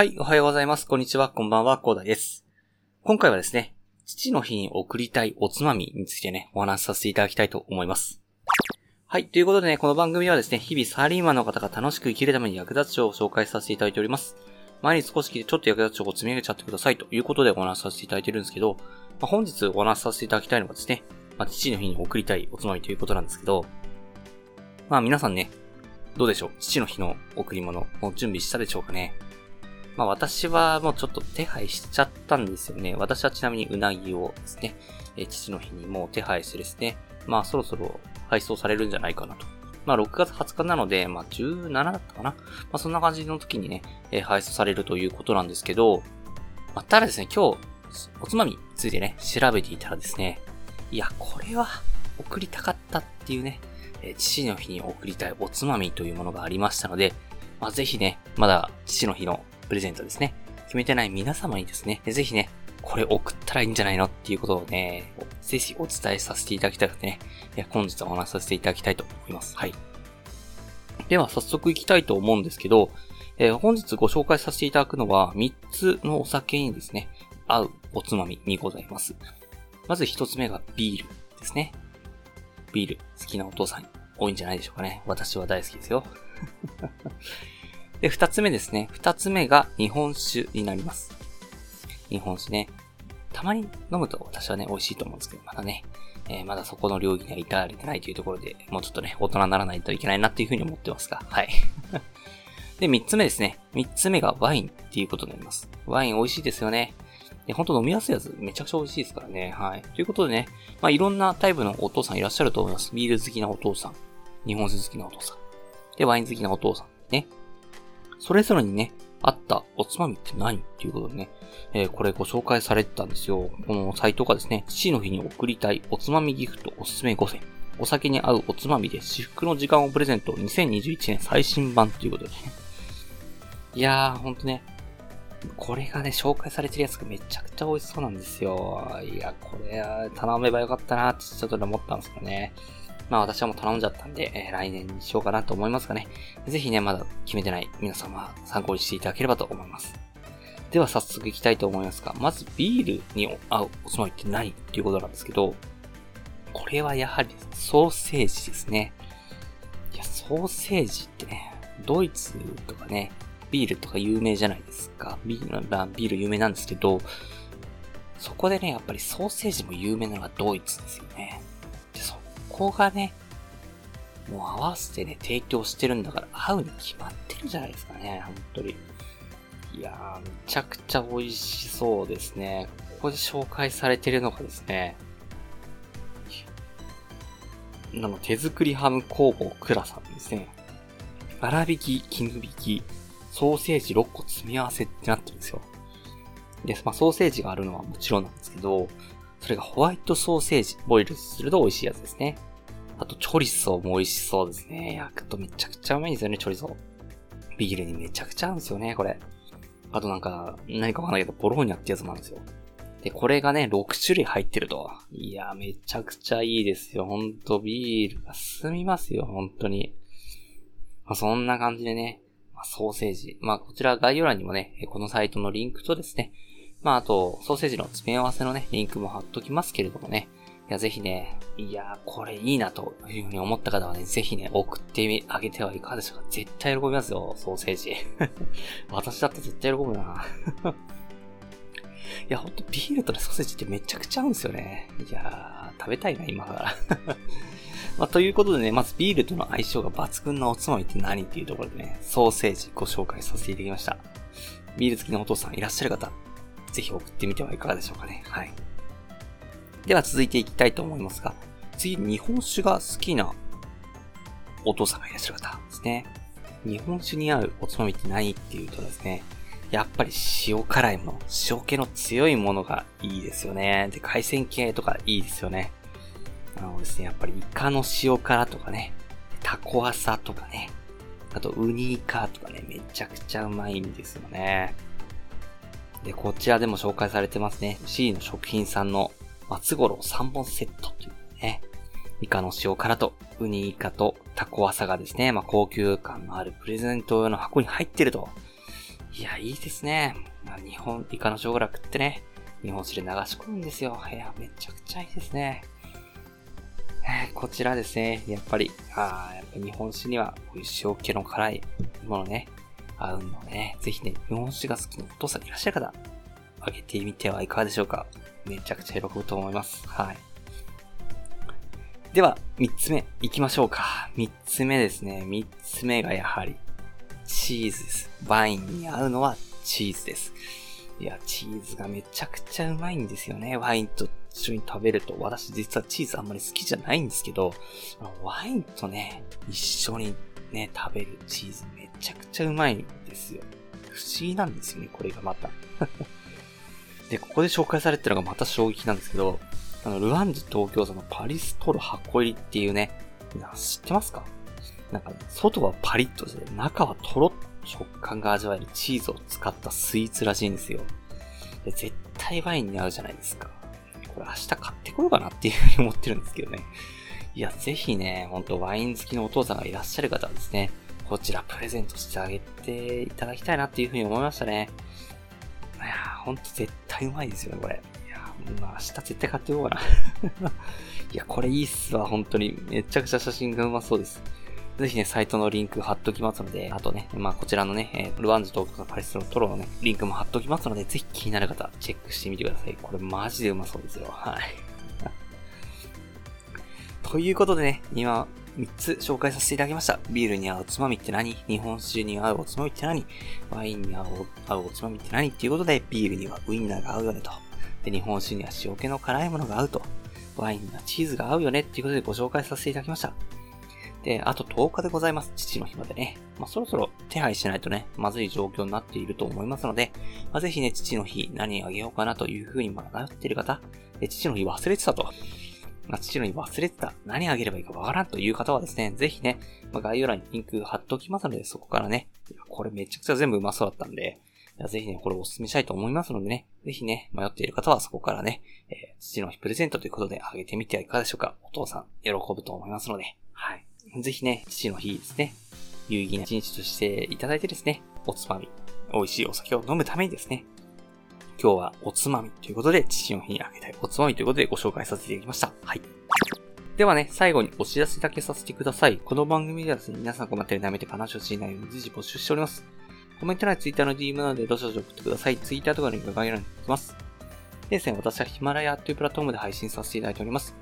はい、おはようございます。こんにちは、こんばんは、コーダです。今回はですね、父の日に送りたいおつまみについてね、お話しさせていただきたいと思います。はい。ということでね、この番組はですね、日々サラリーマンの方が楽しく生きるために役立つ情報を紹介させていただいております。前に少し聞いてちょっと役立つ情報を積み上げちゃってくださいということでお話しさせていただいてるんですけど、まあ、本日お話しさせていただきたいのがですね、まあ、父の日に送りたいおつまみということなんですけど、まあ皆さんね、どうでしょう？父の日の贈り物、もう準備したでしょうかね？まあ私はもうちょっと手配しちゃったんですよね。私はちなみにうなぎをですね、え父の日にもう手配してですね、まあそろそろ配送されるんじゃないかなと。まあ6月20日なので、まあ17だったかな。まあそんな感じの時にね、え配送されるということなんですけど、まあ、ただですね、今日、おつまみについてね、調べていたらですね、いや、これは送りたかったっていうね、え父の日に送りたいおつまみというものがありましたので、まあ、ぜひね、まだ父の日のプレゼントですね。決めてない皆様にですね、ぜひね、これ送ったらいいんじゃないのっていうことをね、ぜひお伝えさせていただきたくてね、いや本日はお話しさせていただきたいと思います。はい。では早速行きたいと思うんですけど、えー、本日ご紹介させていただくのは3つのお酒にですね、合うおつまみにございます。まず1つ目がビールですね。ビール好きなお父さん多いんじゃないでしょうかね。私は大好きですよ。で、二つ目ですね。二つ目が日本酒になります。日本酒ね。たまに飲むと私はね、美味しいと思うんですけど、まだね、えー、まだそこの領域には至られてないというところで、もうちょっとね、大人にならないといけないなっていうふうに思ってますが、はい。で、三つ目ですね。三つ目がワインっていうことになります。ワイン美味しいですよね。で、ほんと飲みやすいやつめちゃくちゃ美味しいですからね。はい。ということでね、まあいろんなタイプのお父さんいらっしゃると思います。ビール好きなお父さん。日本酒好きなお父さん。で、ワイン好きなお父さん。ね。それぞれにね、あったおつまみって何っていうことでね、えー、これご紹介されてたんですよ。このサイトがですね、父の日に送りたいおつまみギフトおすすめ5選。お酒に合うおつまみで至福の時間をプレゼント2021年最新版ということでね。いやー、ほんとね、これがね、紹介されてるやつがめちゃくちゃ美味しそうなんですよ。いや、これは頼めばよかったなってちょっと思ったんですけどね。まあ私はもう頼んじゃったんで、えー、来年にしようかなと思いますがね。ぜひね、まだ決めてない皆様参考にしていただければと思います。では早速いきたいと思いますが、まずビールに合うおつまみって何っていうことなんですけど、これはやはりソーセージですね。いや、ソーセージってね、ドイツとかね、ビールとか有名じゃないですか。ビール、ビール有名なんですけど、そこでね、やっぱりソーセージも有名なのがドイツですよね。こがね、もう合わせてね、提供してるんだから合うに決まってるじゃないですかね、本当に。いやー、めちゃくちゃ美味しそうですね。ここで紹介されてるのがですね、あの、手作りハム工房クラさんですね。粗挽き、絹引き、ソーセージ6個積み合わせってなってるんですよ。で、まあ、ソーセージがあるのはもちろんなんですけど、それがホワイトソーセージ、ボイルすると美味しいやつですね。あと、チョリソーも美味しそうですね。焼くとめちゃくちゃうまいんですよね、チョリソー。ビールにめちゃくちゃ合うんですよね、これ。あとなんか、何かわかんないけど、ボローニャってやつもあるんですよ。で、これがね、6種類入ってると。いや、めちゃくちゃいいですよ。ほんと、ビールが進みますよ、本当に。まあ、そんな感じでね、まあ、ソーセージ。まあ、こちら概要欄にもね、このサイトのリンクとですね、まあ、あと、ソーセージの詰め合わせのね、リンクも貼っときますけれどもね、いや、ぜひね、いやこれいいなというふうに思った方はね、ぜひね、送ってあげてはいかがでしょうか。絶対喜びますよ、ソーセージ。私だって絶対喜ぶな。いや、ほんとビールとね、ソーセージってめちゃくちゃ合うんですよね。いやー、食べたいな、今から。まあ、ということでね、まずビールとの相性が抜群のおつまみって何っていうところでね、ソーセージご紹介させていただきました。ビール好きのお父さんいらっしゃる方、ぜひ送ってみてはいかがでしょうかね。はい。では続いていきたいと思いますが、次、日本酒が好きなお父さんがいらっしゃる方ですね。日本酒に合うおつまみって何っていうとですね、やっぱり塩辛いもの、塩気の強いものがいいですよね。で、海鮮系とかいいですよね。あのですね、やっぱりイカの塩辛とかね、タコワサとかね、あとウニイカとかね、めちゃくちゃうまいんですよね。で、こちらでも紹介されてますね。C の食品さんの松五郎3本セットというね、イカの塩辛とウニイカとタコワサがですね、まあ、高級感のあるプレゼント用の箱に入ってると。いや、いいですね。ま日本、イカの小学ってね、日本酒で流し込むんですよ。いや、めちゃくちゃいいですね。え、こちらですね、やっぱり、あやっぱ日本酒には、こういう塩気の辛いものね、合うのね、ぜひね、日本酒が好きなお父さんいらっしゃる方、あげてみてはいかがでしょうか？めちゃくちゃ喜ぶと思います。はい。では、三つ目、行きましょうか。三つ目ですね。三つ目がやはり、チーズです。ワインに合うのはチーズです。いや、チーズがめちゃくちゃうまいんですよね。ワインと一緒に食べると。私実はチーズあんまり好きじゃないんですけど、ワインとね、一緒にね、食べるチーズめちゃくちゃうまいんですよ。不思議なんですよね、これがまた。で、ここで紹介されてるのがまた衝撃なんですけど、あの、ルワンジ東京座のパリストロ箱入りっていうね、知ってますか？なんか、ね、外はパリッとして、中はトロッ食感が味わえるチーズを使ったスイーツらしいんですよ。で絶対ワインに合うじゃないですか。これ明日買ってこようかなっていうふうに思ってるんですけどね。いや、ぜひね、ほんとワイン好きのお父さんがいらっしゃる方はですね、こちらプレゼントしてあげていただきたいなっていうふうに思いましたね。いやほんと絶対うまいですよね、これ。いやまあ明日絶対買っていこうかな。いや、これいいっすわ、本当に。めちゃくちゃ写真がうまそうです。ぜひね、サイトのリンク貼っときますので、あとね、まあこちらのね、えー、ルワンズトークとパレスのトロのね、リンクも貼っときますので、ぜひ気になる方、チェックしてみてください。これマジでうまそうですよ。はい。ということでね、今、3つ紹介させていただきました。ビールに合うつまみって何？日本酒に合うおつまみって何？ワインに合うおつまみって何？っていうことで、ビールにはウインナーが合うよねと。で、日本酒には塩気の辛いものが合うと。ワインにはチーズが合うよねっていうことでご紹介させていただきました。で、あと10日でございます。父の日までね。まあ、そろそろ手配しないとね、まずい状況になっていると思いますので、まあ、ぜひね、父の日何あげようかなというふうにまだ迷っている方、で父の日忘れてたと。まあ、父の日忘れてた。何あげればいいかわからんという方はですね、ぜひね、まあ、概要欄にリンク貼っておきますので、そこからね、これめちゃくちゃ全部うまそうだったんで、ぜひね、これをお勧めしたいと思いますのでね、ぜひね、迷っている方はそこからね、えー、父の日プレゼントということであげてみてはいかがでしょうか。お父さん、喜ぶと思いますので、はい。ぜひね、父の日ですね、有意義な一日としていただいてですね、おつまみ、美味しいお酒を飲むためにですね、今日はおつまみということで、父の日にあげたいおつまみということでご紹介させていただきました。はい。ではね、最後にお知らせだけさせてください。この番組ではですね、皆さん困ってる舐めて話をしないように随時募集しております。コメント欄、Twitter の DM などでどしどし送ってください。Twitter とかのリンク概要欄に書きます。でですね、私はヒマラヤというプラットフォームで配信させていただいております。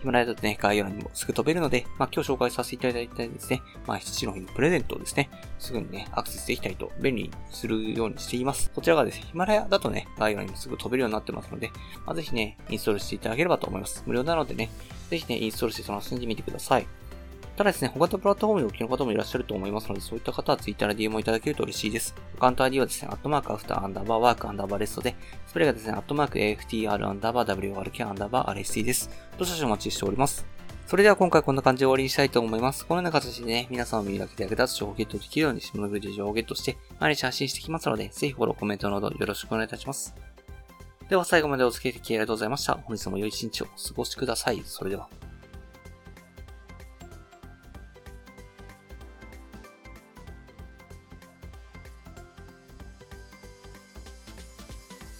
ヒマラヤだとね、概要欄にもすぐ飛べるので、まあ、今日紹介させていただいたですね、まあ、父の日のプレゼントをですね、すぐにね、アクセスできたりと便利にするようにしています。こちらがですね、ヒマラヤだとね、概要欄にもすぐ飛べるようになってますので、まあ、ぜひね、インストールしていただければと思います。無料なのでね、ぜひね、インストールして楽しんでみてください。ただですね、他のプラットフォームでお聞きの方もいらっしゃると思いますので、そういった方は Twitter の DM をいただけると嬉しいです。アカウント ID はですね、アットマーク after アンダーバー work アンダーバー rest で、スペルがですね、アットマーク AFTR アンダーバー WRK アンダーバー RST です。どしどしお待ちしております。それでは今回こんな感じで終わりにしたいと思います。このような形でね、皆さんの耳だけで役立つ情報をゲットできるように、下のグリ情報をゲットして、毎日発信していきますので、ぜひフォロー、コメントなどよろしくお願いいたします。では最後までお付き合いありがとうございました。本日も良い一日をお過ごしください。それでは。